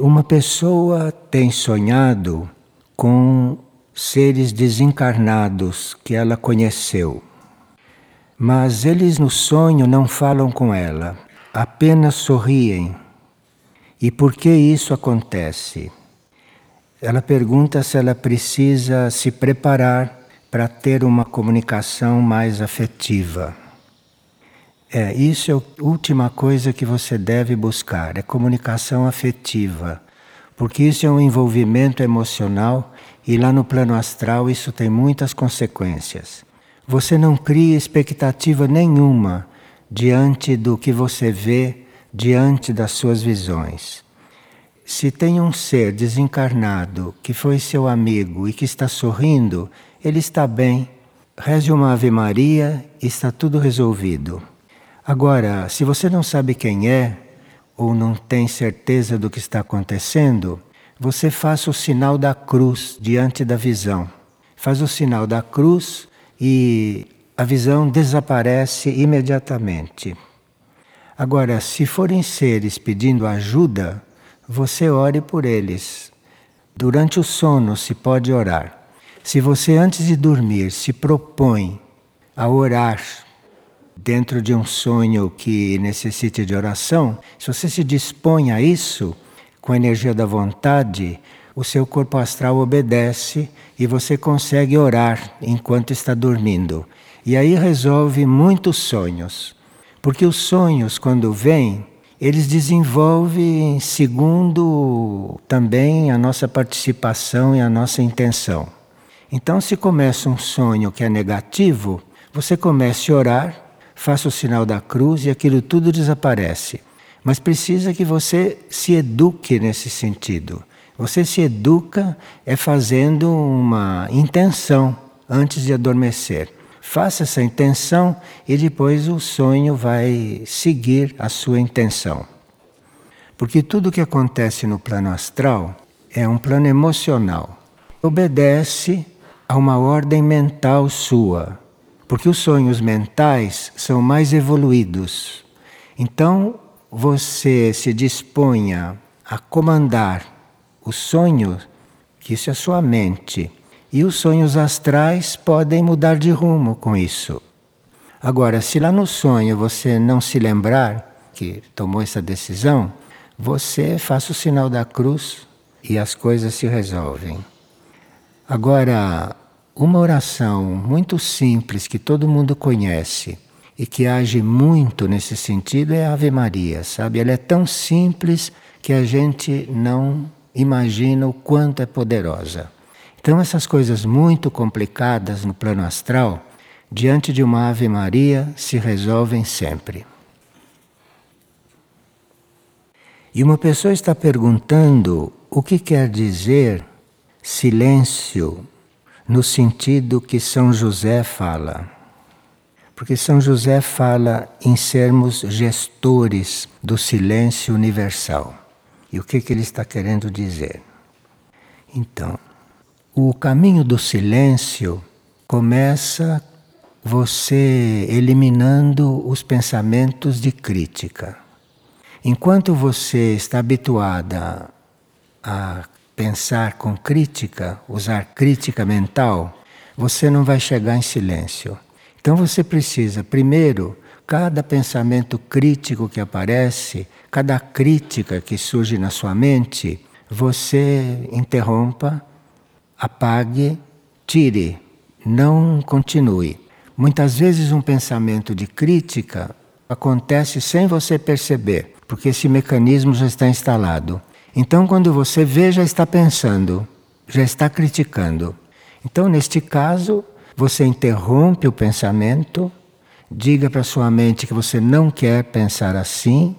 Uma pessoa tem sonhado com seres desencarnados que ela conheceu. Mas eles no sonho não falam com ela, apenas sorriem. E por que isso acontece? Ela pergunta se ela precisa se preparar para ter uma comunicação mais afetiva. É, isso é a última coisa que você deve buscar, é comunicação afetiva. Porque isso é um envolvimento emocional e lá no plano astral isso tem muitas consequências. Você não cria expectativa nenhuma diante do que você vê, diante das suas visões. Se tem um ser desencarnado que foi seu amigo e que está sorrindo, ele está bem. Reze uma Ave Maria e está tudo resolvido. Agora, se você não sabe quem é, ou não tem certeza do que está acontecendo, você faça o sinal da cruz diante da visão. Faz o sinal da cruz e a visão desaparece imediatamente. Agora, se forem seres pedindo ajuda, você ore por eles. Durante o sono se pode orar. Se você antes de dormir se propõe a orar dentro de um sonho que necessite de oração, se você se dispõe a isso com a energia da vontade, o seu corpo astral obedece e você consegue orar enquanto está dormindo. E aí resolve muitos sonhos. Porque os sonhos, quando vêm, eles desenvolvem segundo também a nossa participação e a nossa intenção. Então, se começa um sonho que é negativo, você comece a orar faça o sinal da cruz e aquilo tudo desaparece. Mas precisa que você se eduque nesse sentido. Você se educa é fazendo uma intenção antes de adormecer. Faça essa intenção e depois o sonho vai seguir a sua intenção. Porque tudo que acontece no plano astral é um plano emocional. Obedece a uma ordem mental sua. Porque os sonhos mentais são mais evoluídos. Então, você se disponha a comandar os sonhos, que isso é a sua mente, e os sonhos astrais podem mudar de rumo com isso. Agora, se lá no sonho você não se lembrar que tomou essa decisão, você faça o sinal da cruz e as coisas se resolvem. Agora, uma oração muito simples que todo mundo conhece e que age muito nesse sentido é a Ave Maria, sabe? Ela é tão simples que a gente não imagina o quanto é poderosa. Então, essas coisas muito complicadas no plano astral, diante de uma Ave Maria, se resolvem sempre. E uma pessoa está perguntando o que quer dizer silêncio no sentido que São José fala. Porque São José fala em sermos gestores do silêncio universal. E o que, que ele está querendo dizer? Então, o caminho do silêncio começa você eliminando os pensamentos de crítica. Enquanto você está habituada a pensar com crítica, usar crítica mental, você não vai chegar em silêncio. Então você precisa, primeiro, cada pensamento crítico que aparece, cada crítica que surge na sua mente, você interrompa, apague, tire, não continue. Muitas vezes um pensamento de crítica acontece sem você perceber, porque esse mecanismo já está instalado. Então, quando você vê, já está pensando, já está criticando. Então, neste caso, você interrompe o pensamento, diga para sua mente que você não quer pensar assim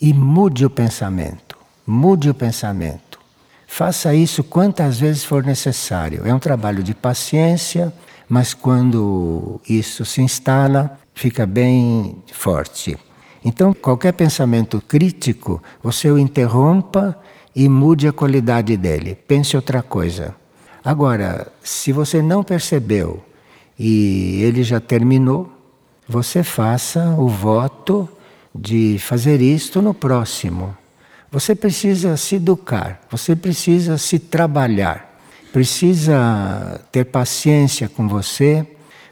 e mude o pensamento. Mude o pensamento. Faça isso quantas vezes for necessário. É um trabalho de paciência, mas quando isso se instala, fica bem forte. Então, qualquer pensamento crítico, você o interrompa e mude a qualidade dele. Pense outra coisa. Agora, se você não percebeu e ele já terminou, você faça o voto de fazer isto no próximo. Você precisa se educar, você precisa se trabalhar, precisa ter paciência com você,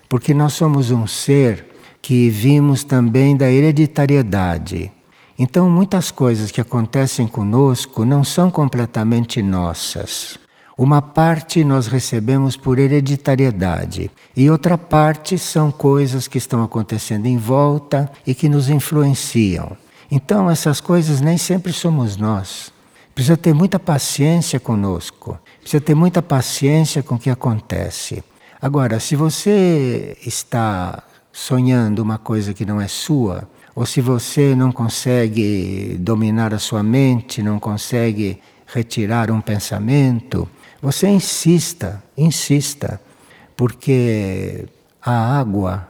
porque nós somos um ser que vimos também da hereditariedade. Então, muitas coisas que acontecem conosco não são completamente nossas. Uma parte nós recebemos por hereditariedade e outra parte são coisas que estão acontecendo em volta e que nos influenciam. Então, essas coisas nem sempre somos nós. Precisa ter muita paciência conosco, precisa ter muita paciência com o que acontece. Agora, se você está sonhando uma coisa que não é sua, ou se você não consegue dominar a sua mente, não consegue retirar um pensamento, você insista, insista, porque a água,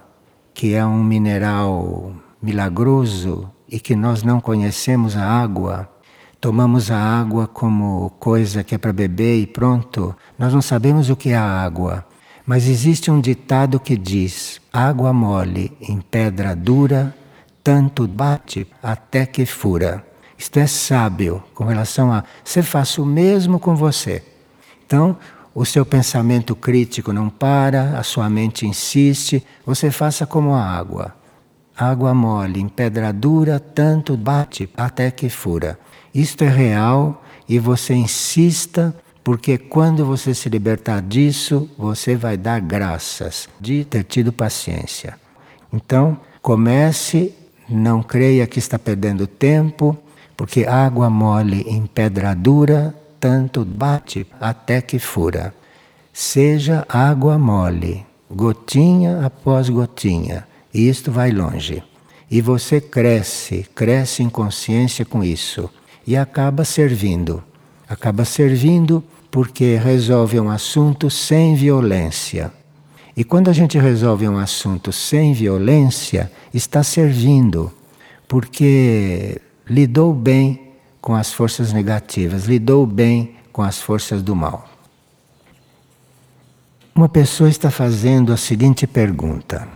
que é um mineral milagroso e que nós não conhecemos a água, tomamos a água como coisa que é para beber e pronto, nós não sabemos o que é a água. Mas existe um ditado que diz: água mole em pedra dura, tanto bate até que fura. Isto é sábio com relação a você faça o mesmo com você. Então, o seu pensamento crítico não para, a sua mente insiste, você faça como a água. Água mole em pedra dura, tanto bate até que fura. Isto é real e você insista porque quando você se libertar disso, você vai dar graças de ter tido paciência. Então, comece, não creia que está perdendo tempo, porque água mole em pedra dura, tanto bate até que fura. Seja água mole, gotinha após gotinha, e isto vai longe. E você cresce, cresce em consciência com isso, e acaba servindo. Acaba servindo porque resolve um assunto sem violência. E quando a gente resolve um assunto sem violência, está servindo, porque lidou bem com as forças negativas, lidou bem com as forças do mal. Uma pessoa está fazendo a seguinte pergunta: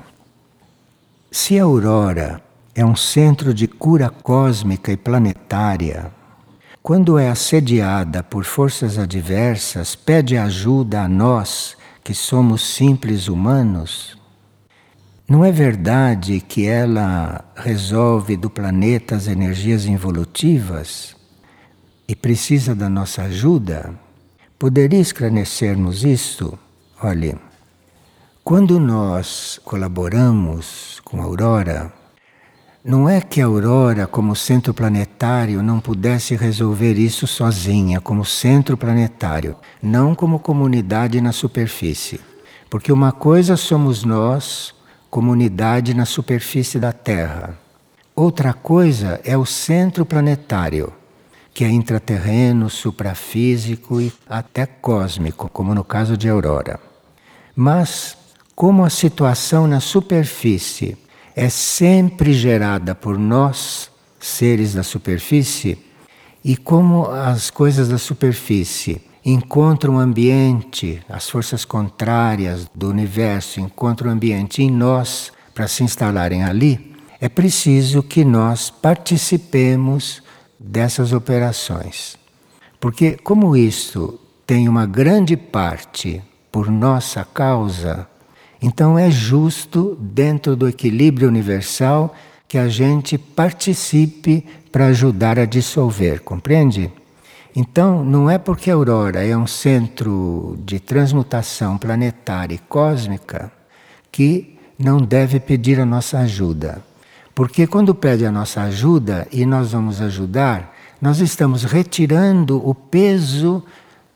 Se a aurora é um centro de cura cósmica e planetária, quando é assediada por forças adversas, pede ajuda a nós, que somos simples humanos? Não é verdade que ela resolve do planeta as energias involutivas e precisa da nossa ajuda? Poderia esclarecermos isso? Olhe, quando nós colaboramos com a Aurora, não é que a Aurora, como centro planetário, não pudesse resolver isso sozinha, como centro planetário, não como comunidade na superfície. Porque uma coisa somos nós, comunidade na superfície da Terra. Outra coisa é o centro planetário, que é intraterreno, suprafísico e até cósmico, como no caso de Aurora. Mas, como a situação na superfície é sempre gerada por nós, seres da superfície, e como as coisas da superfície encontram ambiente, as forças contrárias do universo encontram ambiente em nós para se instalarem ali, é preciso que nós participemos dessas operações. Porque, como isto tem uma grande parte por nossa causa, então é justo, dentro do equilíbrio universal, que a gente participe para ajudar a dissolver, compreende? Então, não é porque a aurora é um centro de transmutação planetária e cósmica que não deve pedir a nossa ajuda. Porque quando pede a nossa ajuda e nós vamos ajudar, nós estamos retirando o peso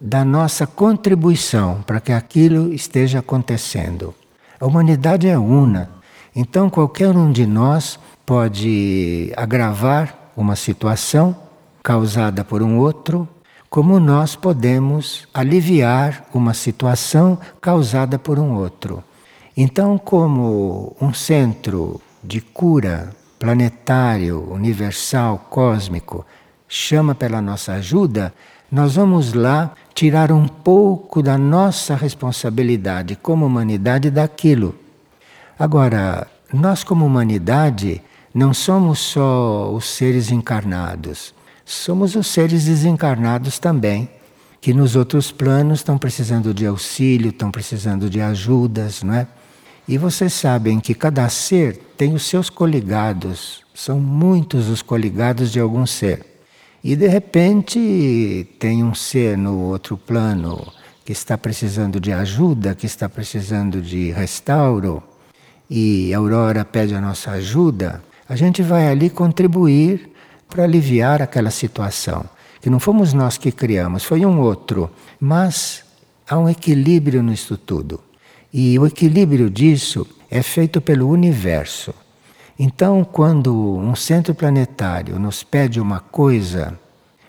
da nossa contribuição para que aquilo esteja acontecendo. A humanidade é una. Então, qualquer um de nós pode agravar uma situação causada por um outro, como nós podemos aliviar uma situação causada por um outro. Então, como um centro de cura planetário, universal, cósmico, chama pela nossa ajuda, nós vamos lá tirar um pouco da nossa responsabilidade como humanidade daquilo. Agora, nós como humanidade não somos só os seres encarnados. somos os seres desencarnados também, que nos outros planos estão precisando de auxílio, estão precisando de ajudas, não é? E vocês sabem que cada ser tem os seus coligados, são muitos os coligados de algum ser. E de repente tem um ser no outro plano que está precisando de ajuda, que está precisando de restauro, e a Aurora pede a nossa ajuda, a gente vai ali contribuir para aliviar aquela situação. Que não fomos nós que criamos, foi um outro. Mas há um equilíbrio nisso tudo. E o equilíbrio disso é feito pelo universo. Então, quando um centro planetário nos pede uma coisa,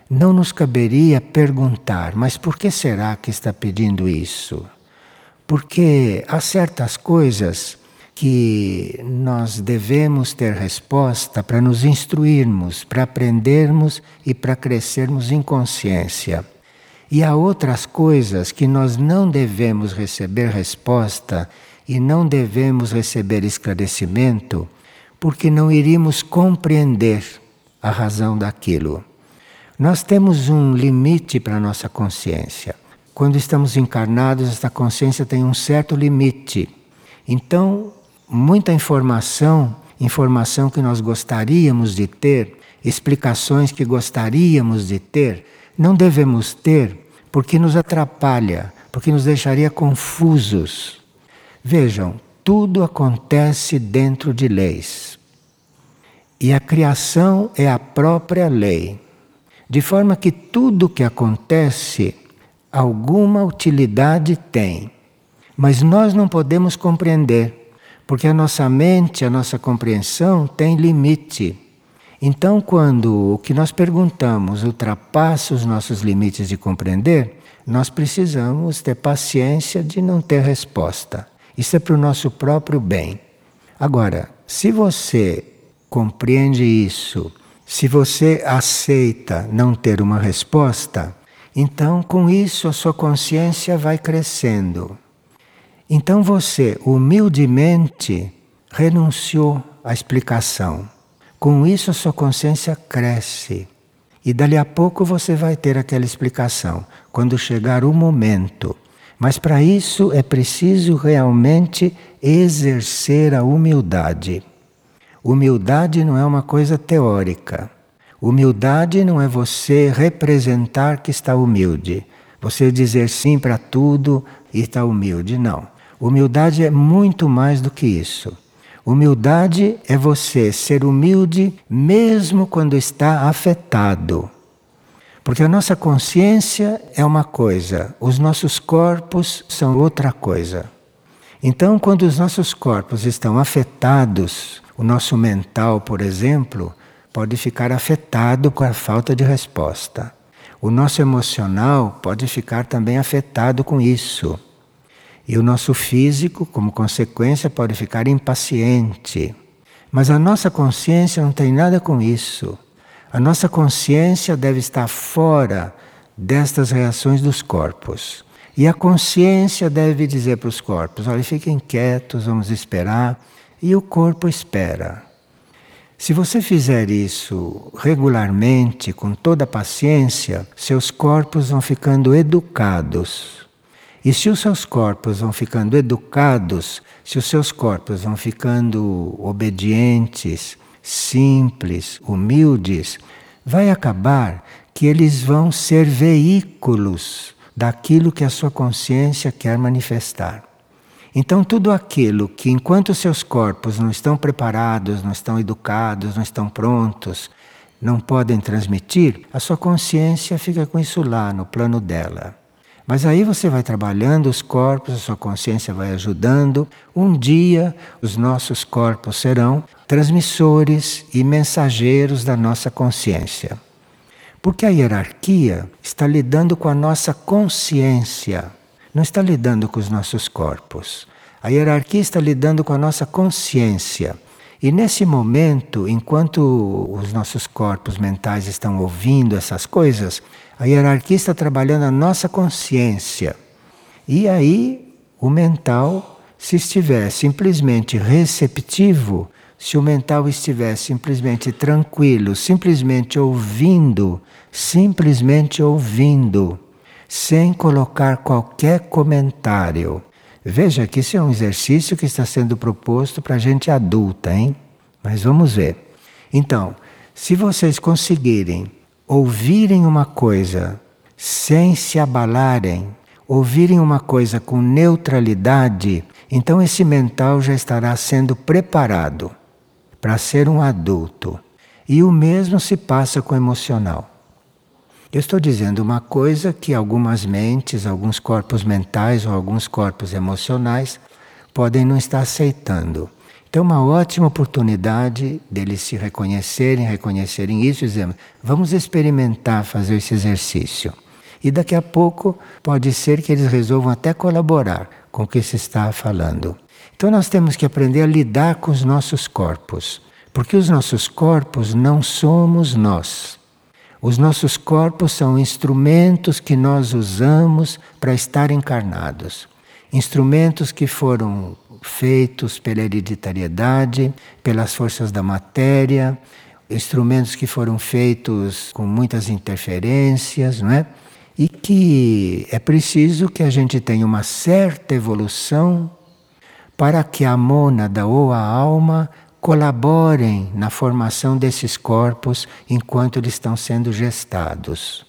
não nos caberia perguntar, mas por que será que está pedindo isso? Porque há certas coisas que nós devemos ter resposta para nos instruirmos, para aprendermos e para crescermos em consciência. E há outras coisas que nós não devemos receber resposta e não devemos receber esclarecimento, porque não iríamos compreender a razão daquilo. Nós temos um limite para a nossa consciência. Quando estamos encarnados, esta consciência tem um certo limite. Então, muita informação, informação que nós gostaríamos de ter, explicações que gostaríamos de ter, não devemos ter porque nos atrapalha, porque nos deixaria confusos. Vejam, tudo acontece dentro de leis. E a criação é a própria lei. De forma que tudo que acontece, alguma utilidade tem. Mas nós não podemos compreender, porque a nossa mente, a nossa compreensão tem limite. Então, quando o que nós perguntamos ultrapassa os nossos limites de compreender, nós precisamos ter paciência de não ter resposta. Isso é para o nosso próprio bem. Agora, se você compreende isso, se você aceita não ter uma resposta, então com isso a sua consciência vai crescendo. Então você humildemente renunciou à explicação. Com isso, a sua consciência cresce. E dali a pouco você vai ter aquela explicação, quando chegar o momento. Mas para isso é preciso realmente exercer a humildade. Humildade não é uma coisa teórica. Humildade não é você representar que está humilde. Você dizer sim para tudo e está humilde. Não. Humildade é muito mais do que isso. Humildade é você ser humilde mesmo quando está afetado. Porque a nossa consciência é uma coisa, os nossos corpos são outra coisa. Então, quando os nossos corpos estão afetados, o nosso mental, por exemplo, pode ficar afetado com a falta de resposta. O nosso emocional pode ficar também afetado com isso. E o nosso físico, como consequência, pode ficar impaciente. Mas a nossa consciência não tem nada com isso. A nossa consciência deve estar fora destas reações dos corpos. E a consciência deve dizer para os corpos: olha, fiquem quietos, vamos esperar. E o corpo espera. Se você fizer isso regularmente, com toda a paciência, seus corpos vão ficando educados. E se os seus corpos vão ficando educados, se os seus corpos vão ficando obedientes, simples, humildes, vai acabar que eles vão ser veículos daquilo que a sua consciência quer manifestar. Então, tudo aquilo que, enquanto seus corpos não estão preparados, não estão educados, não estão prontos, não podem transmitir, a sua consciência fica com isso lá no plano dela. Mas aí você vai trabalhando os corpos, a sua consciência vai ajudando. Um dia os nossos corpos serão transmissores e mensageiros da nossa consciência. Porque a hierarquia está lidando com a nossa consciência, não está lidando com os nossos corpos. A hierarquia está lidando com a nossa consciência. E nesse momento, enquanto os nossos corpos mentais estão ouvindo essas coisas, a hierarquia está trabalhando a nossa consciência. E aí, o mental, se estiver simplesmente receptivo, se o mental estivesse simplesmente tranquilo, simplesmente ouvindo, simplesmente ouvindo, sem colocar qualquer comentário. Veja que isso é um exercício que está sendo proposto para gente adulta, hein? Mas vamos ver. Então, se vocês conseguirem ouvirem uma coisa sem se abalarem, ouvirem uma coisa com neutralidade, então esse mental já estará sendo preparado para ser um adulto. E o mesmo se passa com o emocional. Eu estou dizendo uma coisa que algumas mentes, alguns corpos mentais ou alguns corpos emocionais podem não estar aceitando. Então, uma ótima oportunidade deles se reconhecerem, reconhecerem isso dizerem: vamos experimentar fazer esse exercício. E daqui a pouco pode ser que eles resolvam até colaborar com o que se está falando. Então, nós temos que aprender a lidar com os nossos corpos, porque os nossos corpos não somos nós. Os nossos corpos são instrumentos que nós usamos para estar encarnados. Instrumentos que foram feitos pela hereditariedade, pelas forças da matéria, instrumentos que foram feitos com muitas interferências, não é? E que é preciso que a gente tenha uma certa evolução para que a mônada ou a alma colaborem na formação desses corpos enquanto eles estão sendo gestados.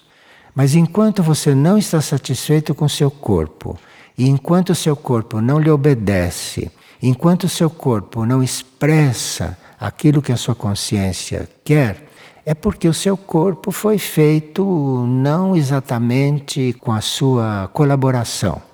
Mas enquanto você não está satisfeito com seu corpo, e enquanto o seu corpo não lhe obedece, enquanto o seu corpo não expressa aquilo que a sua consciência quer, é porque o seu corpo foi feito não exatamente com a sua colaboração.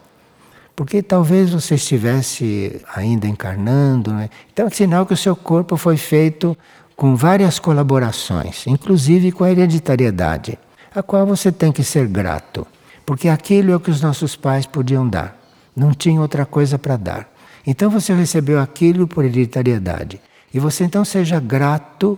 Porque talvez você estivesse ainda encarnando. Né? Então é sinal que o seu corpo foi feito com várias colaborações, inclusive com a hereditariedade, a qual você tem que ser grato. Porque aquilo é o que os nossos pais podiam dar. Não tinha outra coisa para dar. Então você recebeu aquilo por hereditariedade. E você então seja grato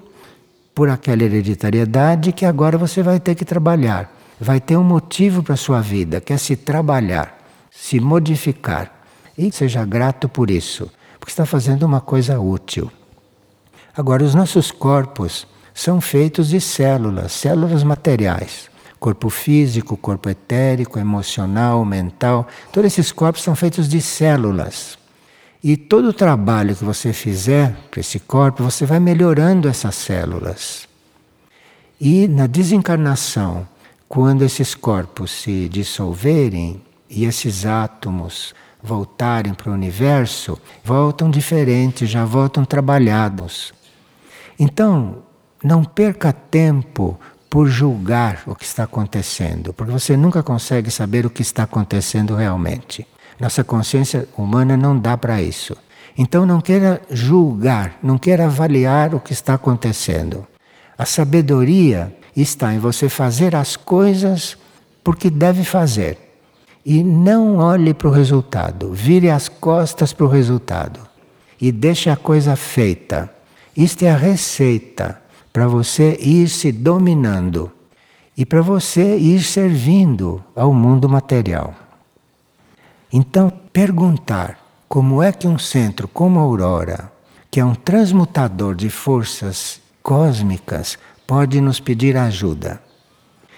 por aquela hereditariedade que agora você vai ter que trabalhar. Vai ter um motivo para a sua vida, que é se trabalhar, se modificar. E seja grato por isso, porque está fazendo uma coisa útil. Agora, os nossos corpos são feitos de células, células materiais corpo físico, corpo etérico, emocional, mental. Todos esses corpos são feitos de células. E todo o trabalho que você fizer para esse corpo, você vai melhorando essas células. E na desencarnação, quando esses corpos se dissolverem e esses átomos voltarem para o universo, voltam diferentes, já voltam trabalhados. Então, não perca tempo por julgar o que está acontecendo, porque você nunca consegue saber o que está acontecendo realmente. Nossa consciência humana não dá para isso. Então não queira julgar, não queira avaliar o que está acontecendo. A sabedoria está em você fazer as coisas porque deve fazer. E não olhe para o resultado, vire as costas para o resultado e deixe a coisa feita. Isto é a receita para você ir se dominando e para você ir servindo ao mundo material. Então, perguntar como é que um centro como a Aurora, que é um transmutador de forças cósmicas, pode nos pedir ajuda?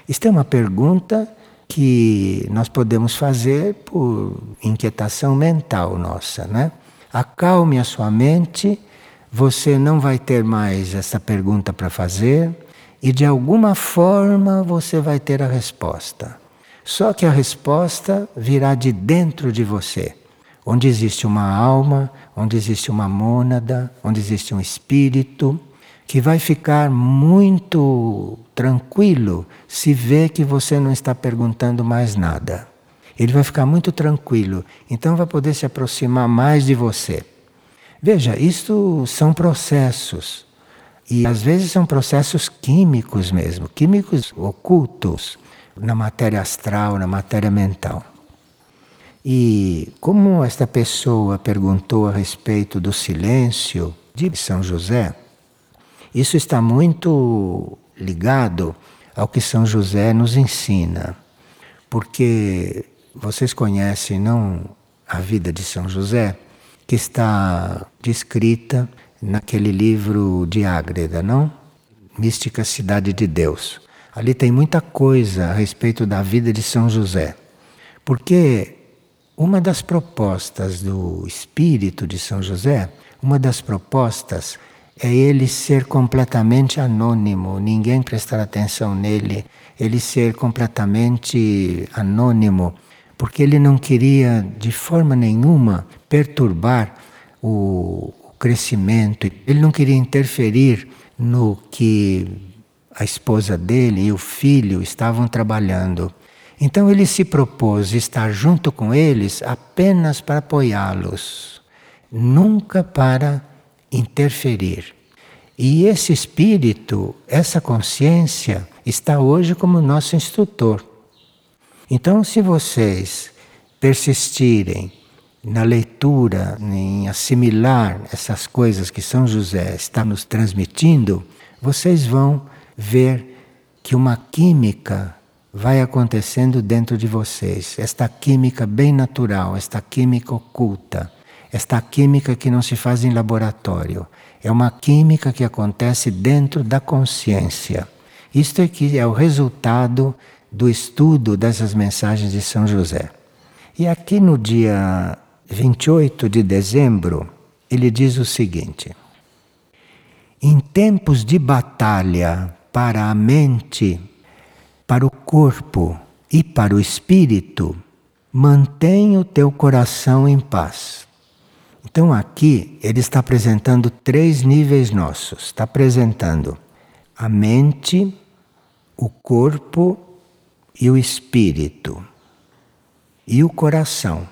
Isto é uma pergunta que nós podemos fazer por inquietação mental nossa, né? Acalme a sua mente você não vai ter mais essa pergunta para fazer e de alguma forma você vai ter a resposta. Só que a resposta virá de dentro de você, onde existe uma alma, onde existe uma mônada, onde existe um espírito, que vai ficar muito tranquilo se vê que você não está perguntando mais nada. Ele vai ficar muito tranquilo, então vai poder se aproximar mais de você. Veja, isto são processos. E às vezes são processos químicos mesmo, químicos ocultos na matéria astral, na matéria mental. E como esta pessoa perguntou a respeito do silêncio de São José, isso está muito ligado ao que São José nos ensina. Porque vocês conhecem não a vida de São José? que está descrita naquele livro de Ágreda, não? Mística Cidade de Deus. Ali tem muita coisa a respeito da vida de São José. Porque uma das propostas do espírito de São José, uma das propostas é ele ser completamente anônimo, ninguém prestar atenção nele, ele ser completamente anônimo, porque ele não queria de forma nenhuma perturbar o crescimento, ele não queria interferir no que a esposa dele e o filho estavam trabalhando. Então ele se propôs estar junto com eles apenas para apoiá-los, nunca para interferir. E esse espírito, essa consciência, está hoje como nosso instrutor. Então, se vocês persistirem na leitura, em assimilar essas coisas que São José está nos transmitindo, vocês vão ver que uma química vai acontecendo dentro de vocês. Esta química bem natural, esta química oculta, esta química que não se faz em laboratório. É uma química que acontece dentro da consciência. Isto aqui é o resultado do estudo dessas mensagens de São José. E aqui no dia 28 de dezembro, ele diz o seguinte: Em tempos de batalha para a mente para o corpo e para o espírito, mantém o teu coração em paz. Então aqui ele está apresentando três níveis nossos. Está apresentando a mente, o corpo e o espírito. E o coração.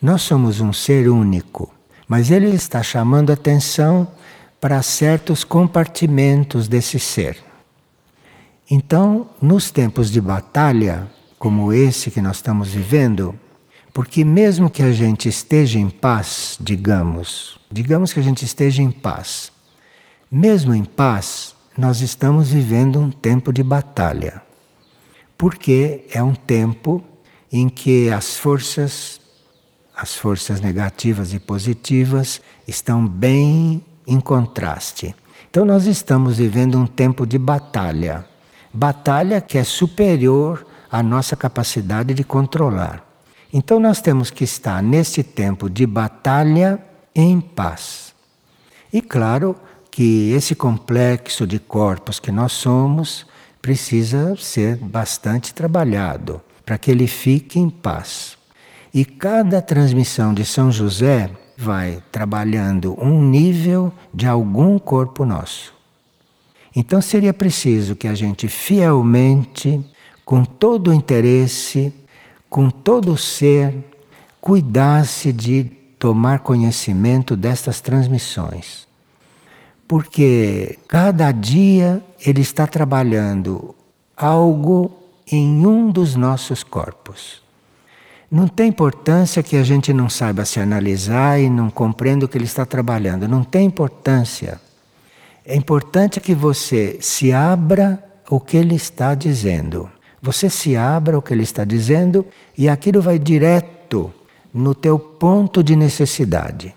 Nós somos um ser único, mas ele está chamando atenção para certos compartimentos desse ser. Então, nos tempos de batalha, como esse que nós estamos vivendo, porque mesmo que a gente esteja em paz, digamos, digamos que a gente esteja em paz, mesmo em paz, nós estamos vivendo um tempo de batalha. Porque é um tempo em que as forças, as forças negativas e positivas, estão bem em contraste. Então, nós estamos vivendo um tempo de batalha batalha que é superior à nossa capacidade de controlar. Então nós temos que estar nesse tempo de batalha em paz. E claro que esse complexo de corpos que nós somos precisa ser bastante trabalhado para que ele fique em paz. E cada transmissão de São José vai trabalhando um nível de algum corpo nosso. Então seria preciso que a gente fielmente, com todo o interesse, com todo o ser, cuidasse de tomar conhecimento destas transmissões. Porque cada dia ele está trabalhando algo em um dos nossos corpos. Não tem importância que a gente não saiba se analisar e não compreenda o que ele está trabalhando. Não tem importância. É importante que você se abra o que ele está dizendo. Você se abra o que ele está dizendo e aquilo vai direto no teu ponto de necessidade.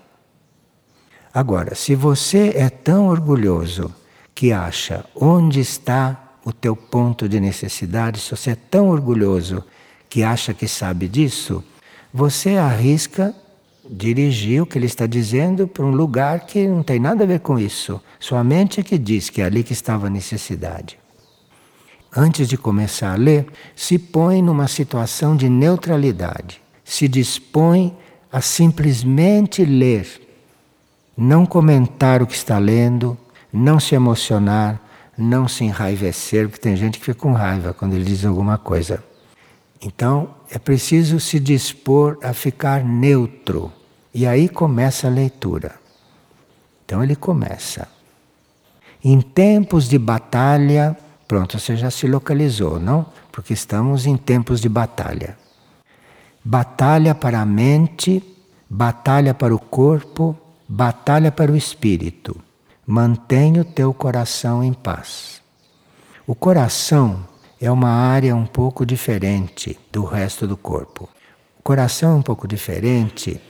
Agora, se você é tão orgulhoso que acha onde está o teu ponto de necessidade, se você é tão orgulhoso que acha que sabe disso, você arrisca dirigir o que ele está dizendo para um lugar que não tem nada a ver com isso. Sua mente é que diz que é ali que estava a necessidade. Antes de começar a ler, se põe numa situação de neutralidade. Se dispõe a simplesmente ler, não comentar o que está lendo, não se emocionar, não se enraivecer, porque tem gente que fica com raiva quando ele diz alguma coisa. Então, é preciso se dispor a ficar neutro. E aí começa a leitura. Então ele começa. Em tempos de batalha, pronto, você já se localizou, não? Porque estamos em tempos de batalha. Batalha para a mente, batalha para o corpo, batalha para o espírito. Mantenha o teu coração em paz. O coração é uma área um pouco diferente do resto do corpo. O coração é um pouco diferente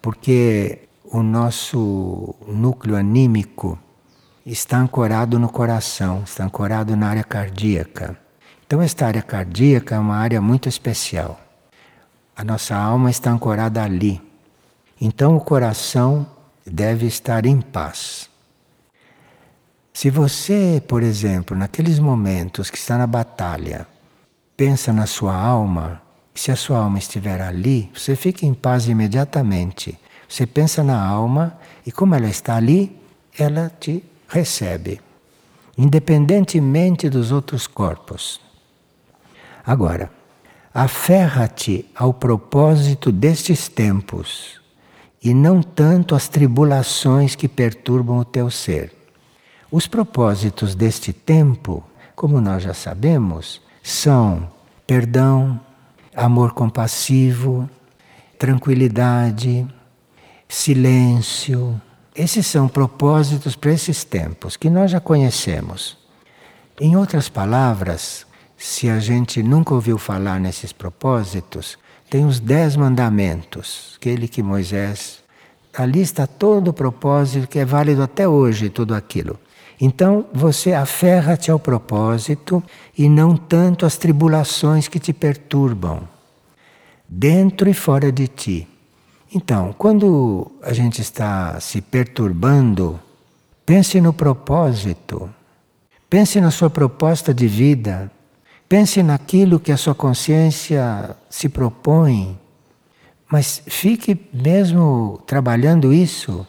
porque o nosso núcleo anímico está ancorado no coração, está ancorado na área cardíaca. Então, esta área cardíaca é uma área muito especial. A nossa alma está ancorada ali. Então, o coração deve estar em paz. Se você, por exemplo, naqueles momentos que está na batalha, pensa na sua alma, se a sua alma estiver ali, você fica em paz imediatamente. Você pensa na alma e, como ela está ali, ela te recebe, independentemente dos outros corpos. Agora, aferra-te ao propósito destes tempos e não tanto às tribulações que perturbam o teu ser. Os propósitos deste tempo, como nós já sabemos, são perdão, amor compassivo, tranquilidade, silêncio. Esses são propósitos para esses tempos que nós já conhecemos. Em outras palavras, se a gente nunca ouviu falar nesses propósitos, tem os dez mandamentos, aquele que Moisés. Ali está todo o propósito que é válido até hoje, tudo aquilo. Então você aferra-te ao propósito e não tanto às tribulações que te perturbam, dentro e fora de ti. Então, quando a gente está se perturbando, pense no propósito, pense na sua proposta de vida, pense naquilo que a sua consciência se propõe, mas fique mesmo trabalhando isso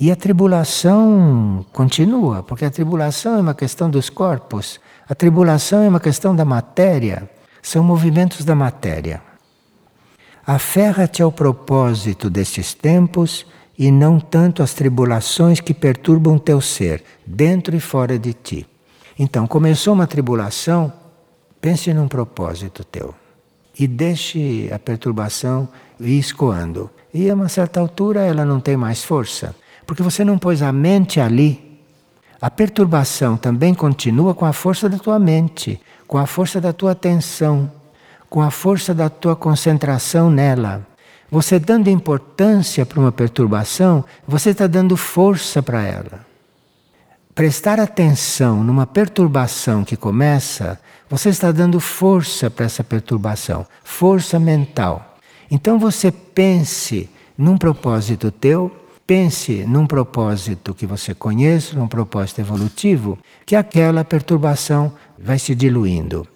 e a tribulação continua, porque a tribulação é uma questão dos corpos, a tribulação é uma questão da matéria, são movimentos da matéria. Aferra-te ao propósito destes tempos e não tanto às tribulações que perturbam teu ser, dentro e fora de ti. Então, começou uma tribulação, pense num propósito teu e deixe a perturbação ir escoando. E a uma certa altura ela não tem mais força. Porque você não pôs a mente ali. A perturbação também continua com a força da tua mente, com a força da tua atenção, com a força da tua concentração nela. Você dando importância para uma perturbação, você está dando força para ela. Prestar atenção numa perturbação que começa, você está dando força para essa perturbação, força mental. Então você pense num propósito teu Pense num propósito que você conhece, num propósito evolutivo, que aquela perturbação vai se diluindo.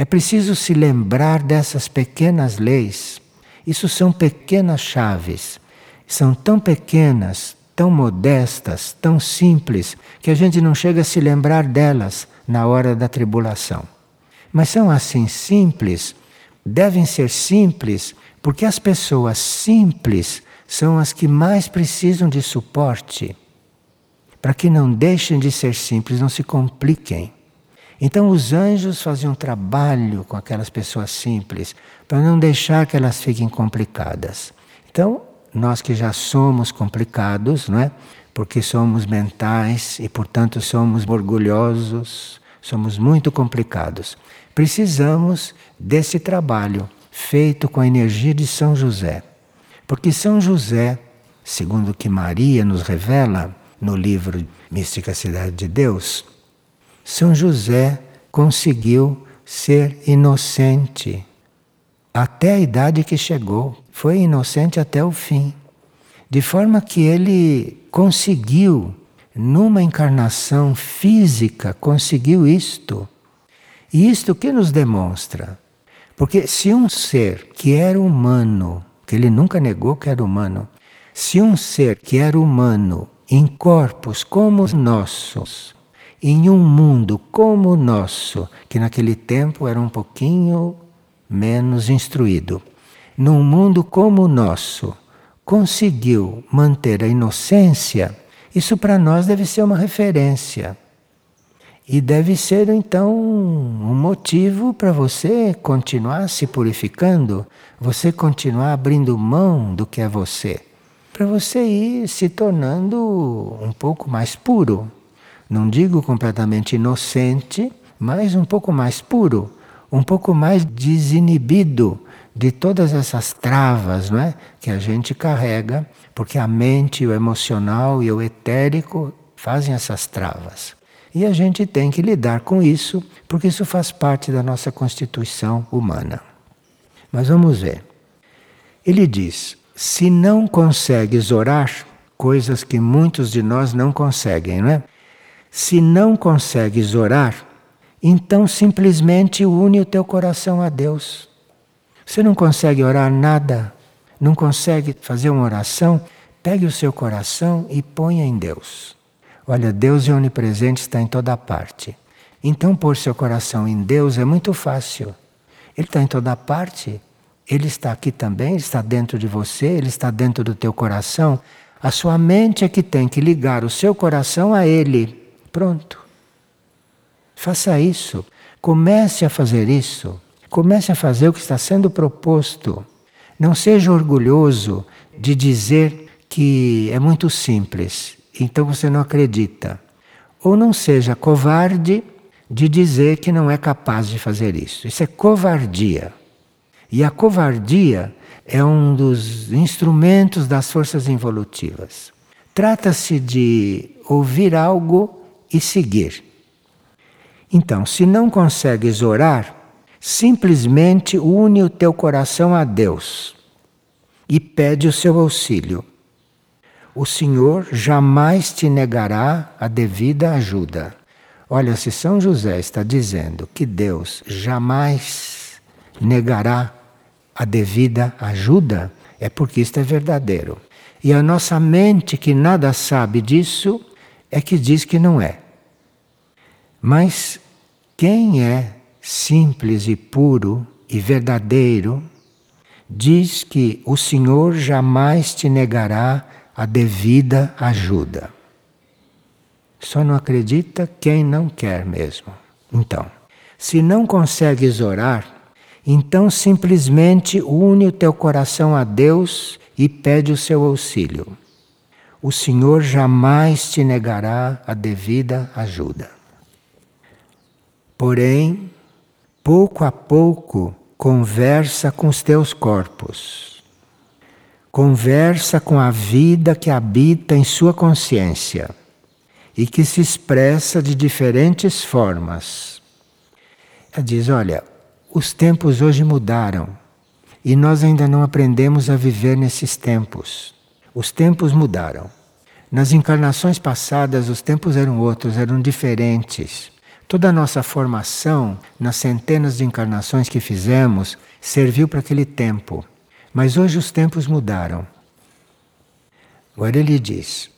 É preciso se lembrar dessas pequenas leis. Isso são pequenas chaves. São tão pequenas, tão modestas, tão simples, que a gente não chega a se lembrar delas na hora da tribulação. Mas são assim simples, devem ser simples, porque as pessoas simples são as que mais precisam de suporte, para que não deixem de ser simples, não se compliquem. Então os anjos faziam um trabalho com aquelas pessoas simples, para não deixar que elas fiquem complicadas. Então, nós que já somos complicados, não é? Porque somos mentais e, portanto, somos orgulhosos, somos muito complicados. Precisamos desse trabalho feito com a energia de São José. Porque São José, segundo o que Maria nos revela no livro Mística Cidade de Deus, São José conseguiu ser inocente até a idade que chegou. Foi inocente até o fim. De forma que ele conseguiu, numa encarnação física, conseguiu isto. E isto que nos demonstra? Porque se um ser que era humano que ele nunca negou que era humano. Se um ser que era humano, em corpos como os nossos, em um mundo como o nosso, que naquele tempo era um pouquinho menos instruído, num mundo como o nosso, conseguiu manter a inocência, isso para nós deve ser uma referência. E deve ser então um motivo para você continuar se purificando, você continuar abrindo mão do que é você, para você ir se tornando um pouco mais puro. Não digo completamente inocente, mas um pouco mais puro, um pouco mais desinibido de todas essas travas, não é, que a gente carrega, porque a mente, o emocional e o etérico fazem essas travas. E a gente tem que lidar com isso, porque isso faz parte da nossa constituição humana. Mas vamos ver. Ele diz: se não consegues orar, coisas que muitos de nós não conseguem, não é? Se não consegues orar, então simplesmente une o teu coração a Deus. Você não consegue orar nada, não consegue fazer uma oração, pegue o seu coração e ponha em Deus. Olha, Deus é onipresente, está em toda parte. Então, pôr seu coração em Deus é muito fácil. Ele está em toda parte. Ele está aqui também, ele está dentro de você, ele está dentro do teu coração. A sua mente é que tem que ligar o seu coração a ele. Pronto. Faça isso. Comece a fazer isso. Comece a fazer o que está sendo proposto. Não seja orgulhoso de dizer que é muito simples, então você não acredita. Ou não seja covarde de dizer que não é capaz de fazer isso. Isso é covardia. E a covardia é um dos instrumentos das forças involutivas. Trata-se de ouvir algo e seguir. Então, se não consegues orar, Simplesmente une o teu coração a Deus e pede o seu auxílio. O Senhor jamais te negará a devida ajuda. Olha, se São José está dizendo que Deus jamais negará a devida ajuda, é porque isto é verdadeiro. E a nossa mente, que nada sabe disso, é que diz que não é. Mas quem é simples e puro e verdadeiro, diz que o Senhor jamais te negará a devida ajuda. Só não acredita quem não quer mesmo. Então, se não consegues orar, então simplesmente une o teu coração a Deus e pede o seu auxílio. O Senhor jamais te negará a devida ajuda. Porém, pouco a pouco, conversa com os teus corpos. Conversa com a vida que habita em sua consciência e que se expressa de diferentes formas. Ela diz: olha, os tempos hoje mudaram e nós ainda não aprendemos a viver nesses tempos. Os tempos mudaram. Nas encarnações passadas, os tempos eram outros, eram diferentes. Toda a nossa formação, nas centenas de encarnações que fizemos, serviu para aquele tempo. Mas hoje os tempos mudaram. Agora ele diz: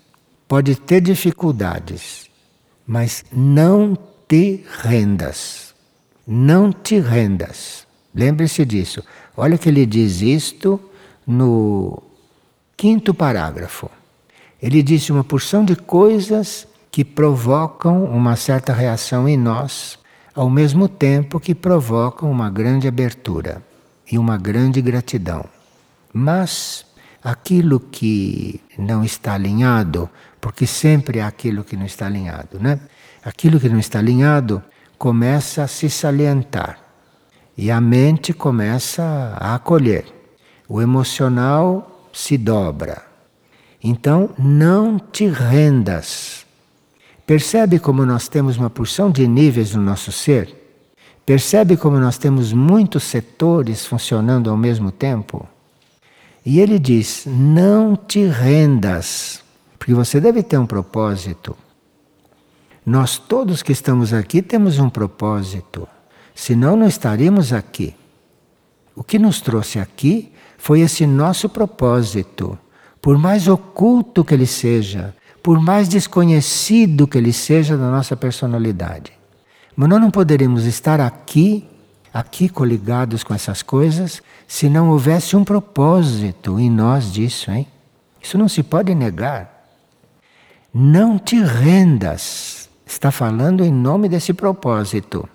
pode ter dificuldades, mas não te rendas. Não te rendas. Lembre-se disso. Olha que ele diz isto no quinto parágrafo. Ele disse uma porção de coisas que provocam uma certa reação em nós, ao mesmo tempo que provocam uma grande abertura e uma grande gratidão. Mas aquilo que não está alinhado, porque sempre há aquilo que não está alinhado, né? Aquilo que não está alinhado começa a se salientar e a mente começa a acolher. O emocional se dobra. Então, não te rendas Percebe como nós temos uma porção de níveis no nosso ser? Percebe como nós temos muitos setores funcionando ao mesmo tempo? E ele diz: não te rendas, porque você deve ter um propósito. Nós todos que estamos aqui temos um propósito, senão não estaríamos aqui. O que nos trouxe aqui foi esse nosso propósito, por mais oculto que ele seja, por mais desconhecido que ele seja da nossa personalidade. Mas nós não poderíamos estar aqui, aqui coligados com essas coisas, se não houvesse um propósito em nós disso, hein? Isso não se pode negar. Não te rendas. Está falando em nome desse propósito.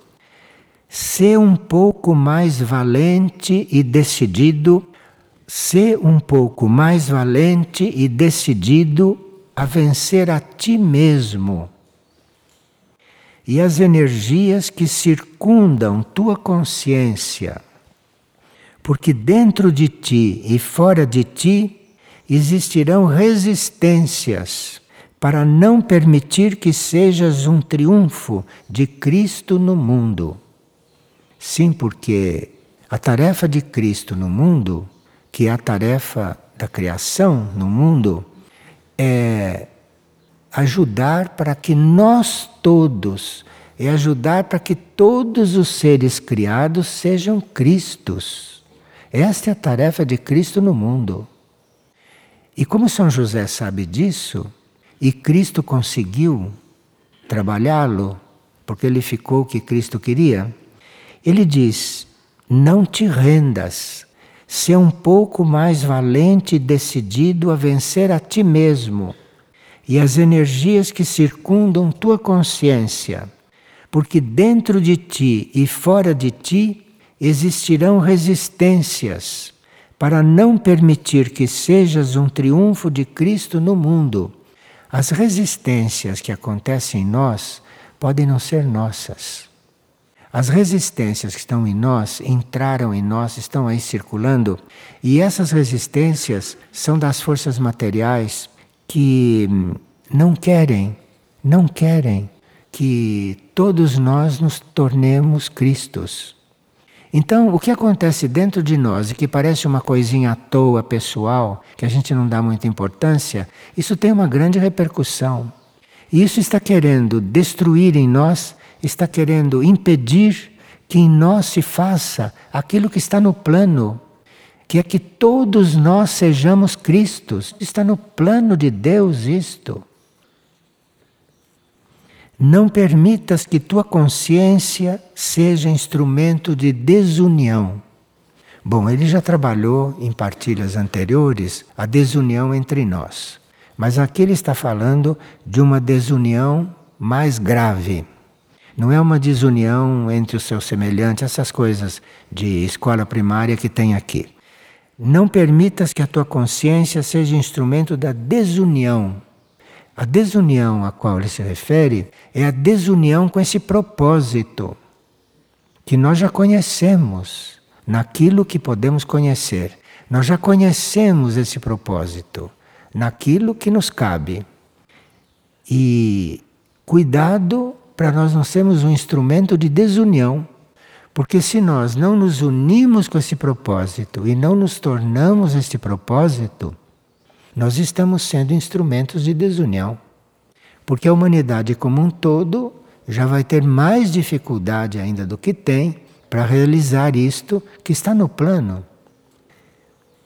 Ser um pouco mais valente e decidido, ser um pouco mais valente e decidido a vencer a ti mesmo. E as energias que circundam tua consciência, porque dentro de ti e fora de ti existirão resistências para não permitir que sejas um triunfo de Cristo no mundo. Sim, porque a tarefa de Cristo no mundo, que é a tarefa da criação no mundo, é ajudar para que nós todos, é ajudar para que todos os seres criados sejam Cristos. Esta é a tarefa de Cristo no mundo. E como São José sabe disso, e Cristo conseguiu trabalhá-lo, porque ele ficou o que Cristo queria, ele diz: não te rendas, ser um pouco mais valente e decidido a vencer a ti mesmo e as energias que circundam tua consciência, porque dentro de ti e fora de ti existirão resistências para não permitir que sejas um triunfo de Cristo no mundo. As resistências que acontecem em nós podem não ser nossas. As resistências que estão em nós entraram em nós, estão aí circulando, e essas resistências são das forças materiais que não querem, não querem que todos nós nos tornemos Cristos. Então, o que acontece dentro de nós e que parece uma coisinha à toa pessoal, que a gente não dá muita importância, isso tem uma grande repercussão. E isso está querendo destruir em nós está querendo impedir que em nós se faça aquilo que está no plano, que é que todos nós sejamos Cristos. Está no plano de Deus isto. Não permitas que tua consciência seja instrumento de desunião. Bom, ele já trabalhou em partilhas anteriores a desunião entre nós. Mas aqui ele está falando de uma desunião mais grave. Não é uma desunião entre os seus semelhantes, essas coisas de escola primária que tem aqui. Não permitas que a tua consciência seja instrumento da desunião. A desunião a qual ele se refere é a desunião com esse propósito que nós já conhecemos naquilo que podemos conhecer. Nós já conhecemos esse propósito naquilo que nos cabe. E cuidado para nós não sermos um instrumento de desunião. Porque se nós não nos unimos com esse propósito e não nos tornamos este propósito, nós estamos sendo instrumentos de desunião. Porque a humanidade como um todo já vai ter mais dificuldade ainda do que tem para realizar isto que está no plano.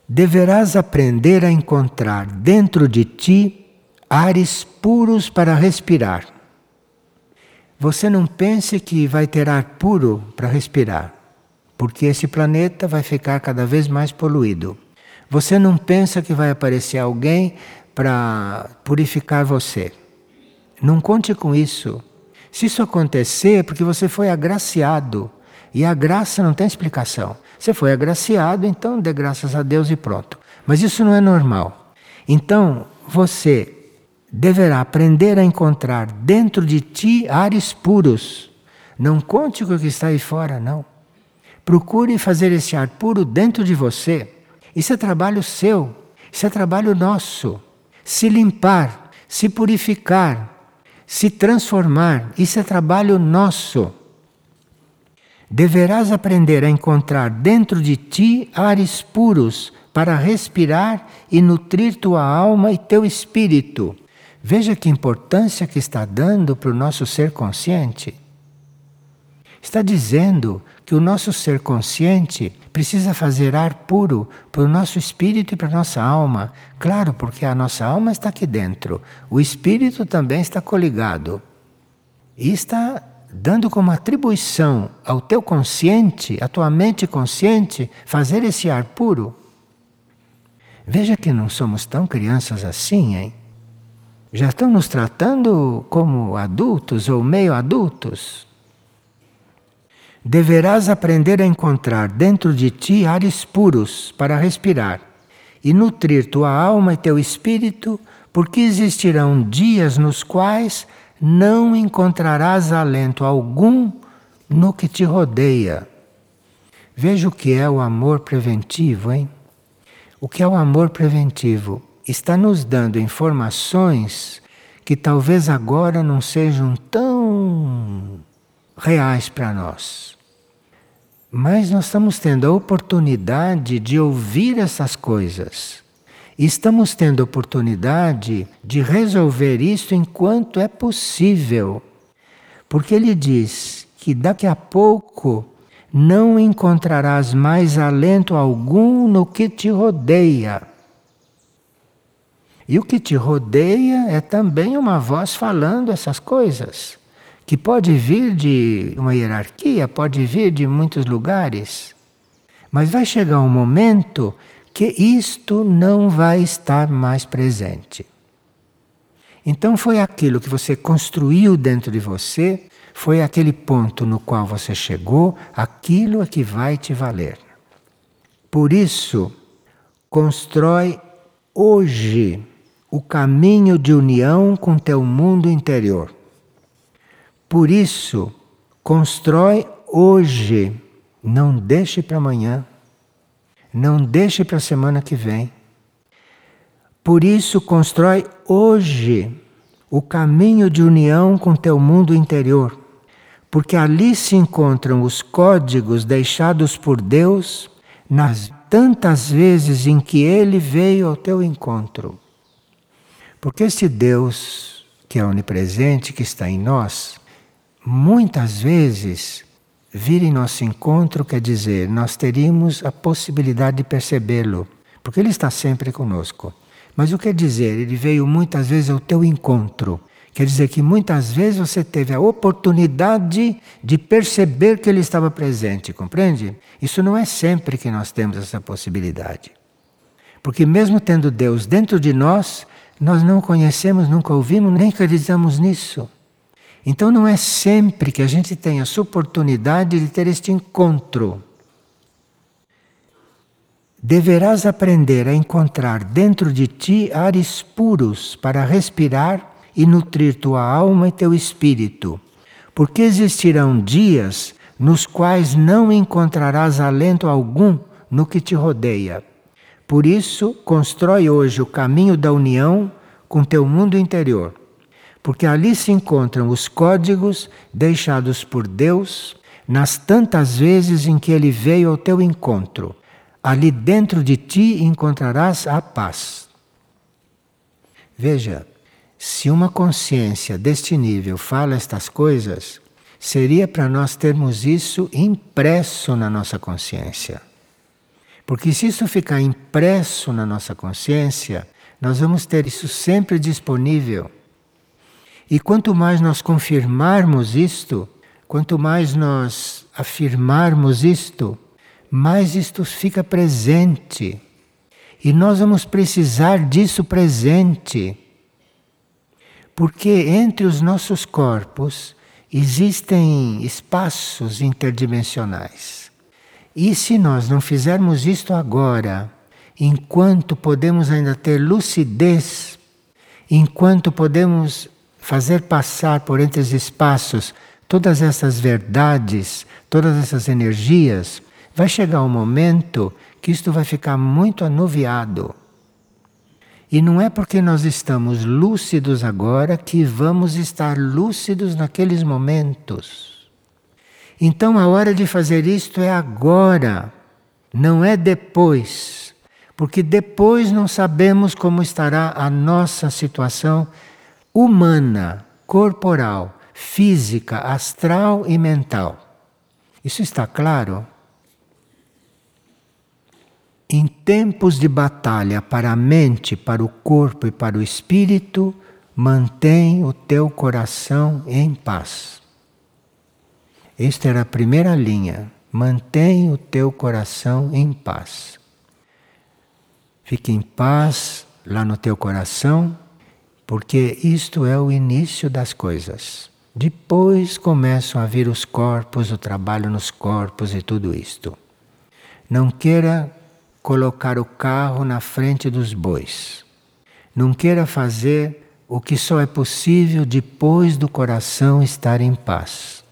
Deverás aprender a encontrar dentro de ti ares puros para respirar você não pense que vai ter ar puro para respirar, porque esse planeta vai ficar cada vez mais poluído. Você não pensa que vai aparecer alguém para purificar você. Não conte com isso. Se isso acontecer, é porque você foi agraciado. E a graça não tem explicação. Você foi agraciado, então dê graças a Deus e pronto. Mas isso não é normal. Então, você deverá aprender a encontrar dentro de ti ares puros. Não conte com o que está aí fora, não. Procure fazer esse ar puro dentro de você. Isso é trabalho seu, isso é trabalho nosso. Se limpar, se purificar, se transformar, isso é trabalho nosso. Deverás aprender a encontrar dentro de ti ares puros para respirar e nutrir tua alma e teu espírito Veja que importância que está dando para o nosso ser consciente. Está dizendo que o nosso ser consciente precisa fazer ar puro para o nosso espírito e para a nossa alma. Claro, porque a nossa alma está aqui dentro, o espírito também está coligado. E está dando como atribuição ao teu consciente, à tua mente consciente, fazer esse ar puro. Veja que não somos tão crianças assim, hein? Já estão nos tratando como adultos ou meio adultos. Deverás aprender a encontrar dentro de ti ares puros para respirar e nutrir tua alma e teu espírito, porque existirão dias nos quais não encontrarás alento algum no que te rodeia. Veja o que é o amor preventivo, hein? O que é o amor preventivo? Está nos dando informações que talvez agora não sejam tão reais para nós. Mas nós estamos tendo a oportunidade de ouvir essas coisas. Estamos tendo a oportunidade de resolver isso enquanto é possível. Porque ele diz que daqui a pouco não encontrarás mais alento algum no que te rodeia. E o que te rodeia é também uma voz falando essas coisas que pode vir de uma hierarquia, pode vir de muitos lugares, mas vai chegar um momento que isto não vai estar mais presente. Então foi aquilo que você construiu dentro de você, foi aquele ponto no qual você chegou, aquilo é que vai te valer. Por isso, constrói hoje o caminho de união com teu mundo interior. Por isso, constrói hoje, não deixe para amanhã, não deixe para a semana que vem. Por isso, constrói hoje o caminho de união com teu mundo interior, porque ali se encontram os códigos deixados por Deus nas tantas vezes em que ele veio ao teu encontro. Porque esse Deus que é onipresente, que está em nós, muitas vezes vir em nosso encontro quer dizer nós teríamos a possibilidade de percebê-lo, porque ele está sempre conosco. Mas o que quer dizer? Ele veio muitas vezes ao teu encontro. Quer dizer que muitas vezes você teve a oportunidade de perceber que ele estava presente, compreende? Isso não é sempre que nós temos essa possibilidade. Porque mesmo tendo Deus dentro de nós, nós não conhecemos, nunca ouvimos, nem acreditamos nisso. Então não é sempre que a gente tem essa oportunidade de ter este encontro. Deverás aprender a encontrar dentro de ti ares puros para respirar e nutrir tua alma e teu espírito, porque existirão dias nos quais não encontrarás alento algum no que te rodeia. Por isso, constrói hoje o caminho da união com teu mundo interior porque ali se encontram os códigos deixados por Deus nas tantas vezes em que ele veio ao teu encontro. Ali dentro de ti encontrarás a paz. Veja, se uma consciência deste nível fala estas coisas, seria para nós termos isso impresso na nossa consciência. Porque se isso ficar impresso na nossa consciência, nós vamos ter isso sempre disponível e quanto mais nós confirmarmos isto, quanto mais nós afirmarmos isto, mais isto fica presente. E nós vamos precisar disso presente. Porque entre os nossos corpos existem espaços interdimensionais. E se nós não fizermos isto agora, enquanto podemos ainda ter lucidez, enquanto podemos fazer passar por entre os espaços todas essas verdades, todas essas energias, vai chegar um momento que isto vai ficar muito anuviado. E não é porque nós estamos lúcidos agora que vamos estar lúcidos naqueles momentos. Então a hora de fazer isto é agora, não é depois. Porque depois não sabemos como estará a nossa situação humana, corporal, física, astral e mental. Isso está claro? Em tempos de batalha para a mente, para o corpo e para o espírito, mantém o teu coração em paz. Esta era a primeira linha. Mantém o teu coração em paz. Fique em paz lá no teu coração porque isto é o início das coisas. Depois começam a vir os corpos, o trabalho nos corpos e tudo isto. Não queira colocar o carro na frente dos bois. Não queira fazer o que só é possível depois do coração estar em paz.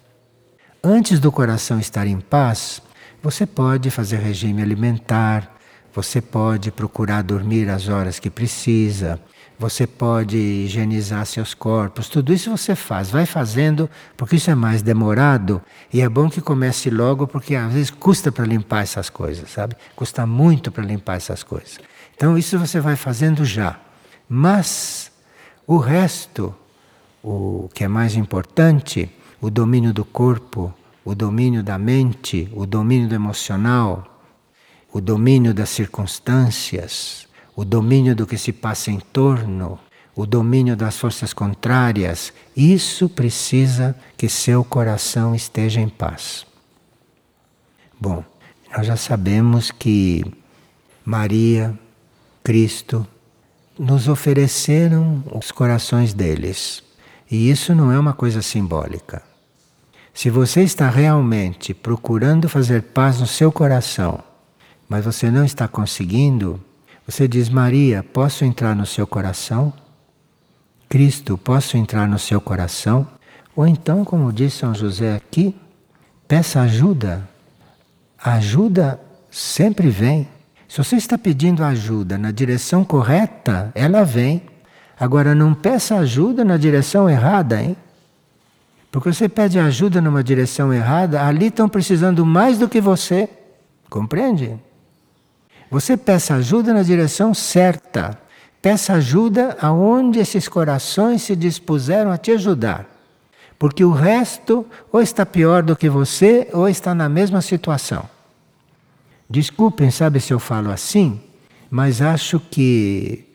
Antes do coração estar em paz, Você pode fazer regime alimentar, você pode procurar dormir as horas que precisa, você pode higienizar seus corpos, tudo isso você faz, vai fazendo, porque isso é mais demorado e é bom que comece logo, porque às vezes custa para limpar essas coisas, sabe? Custa muito para limpar essas coisas. Então isso você vai fazendo já. Mas o resto, o que é mais importante, o domínio do corpo, o domínio da mente, o domínio do emocional, o domínio das circunstâncias, o domínio do que se passa em torno, o domínio das forças contrárias, isso precisa que seu coração esteja em paz. Bom, nós já sabemos que Maria, Cristo, nos ofereceram os corações deles. E isso não é uma coisa simbólica. Se você está realmente procurando fazer paz no seu coração, mas você não está conseguindo, você diz, Maria, posso entrar no seu coração? Cristo, posso entrar no seu coração? Ou então, como diz São José aqui, peça ajuda. A ajuda sempre vem. Se você está pedindo ajuda na direção correta, ela vem. Agora, não peça ajuda na direção errada, hein? Porque você pede ajuda numa direção errada, ali estão precisando mais do que você. Compreende? Você peça ajuda na direção certa. Peça ajuda aonde esses corações se dispuseram a te ajudar. Porque o resto ou está pior do que você ou está na mesma situação. Desculpem, sabe se eu falo assim, mas acho que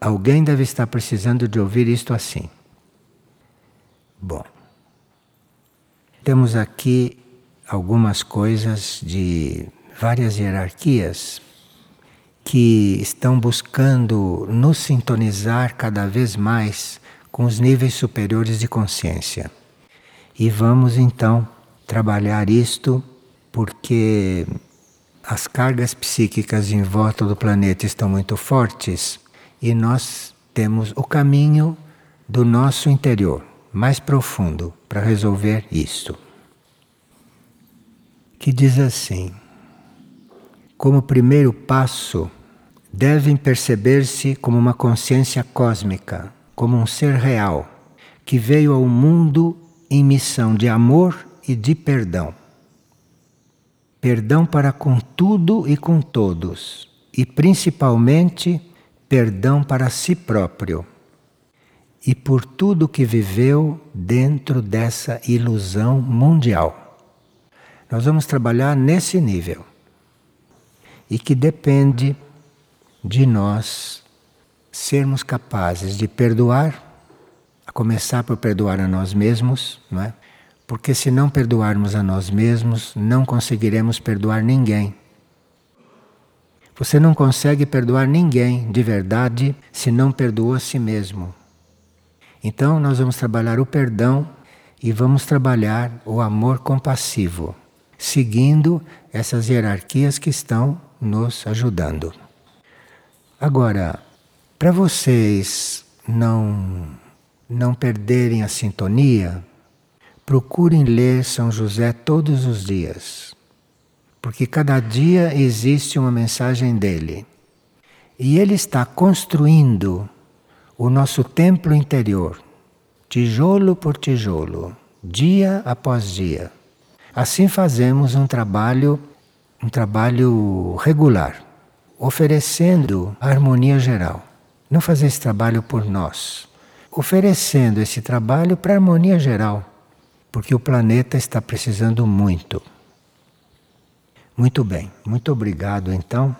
alguém deve estar precisando de ouvir isto assim. Bom, temos aqui algumas coisas de várias hierarquias que estão buscando nos sintonizar cada vez mais com os níveis superiores de consciência. E vamos então trabalhar isto porque as cargas psíquicas em volta do planeta estão muito fortes e nós temos o caminho do nosso interior mais profundo para resolver isto. Que diz assim: como primeiro passo devem perceber-se como uma consciência cósmica, como um ser real, que veio ao mundo em missão de amor e de perdão. Perdão para com tudo e com todos, e principalmente perdão para si próprio e por tudo que viveu dentro dessa ilusão mundial. Nós vamos trabalhar nesse nível e que depende de nós sermos capazes de perdoar, a começar por perdoar a nós mesmos, não é? Porque se não perdoarmos a nós mesmos, não conseguiremos perdoar ninguém. Você não consegue perdoar ninguém de verdade se não perdoou a si mesmo. Então, nós vamos trabalhar o perdão e vamos trabalhar o amor compassivo, seguindo essas hierarquias que estão nos ajudando. Agora, para vocês não não perderem a sintonia, procurem ler São José todos os dias. Porque cada dia existe uma mensagem dele. E ele está construindo o nosso templo interior, tijolo por tijolo, dia após dia. Assim fazemos um trabalho, um trabalho regular oferecendo a harmonia geral. Não fazer esse trabalho por nós, oferecendo esse trabalho para a harmonia geral, porque o planeta está precisando muito. Muito bem, muito obrigado então.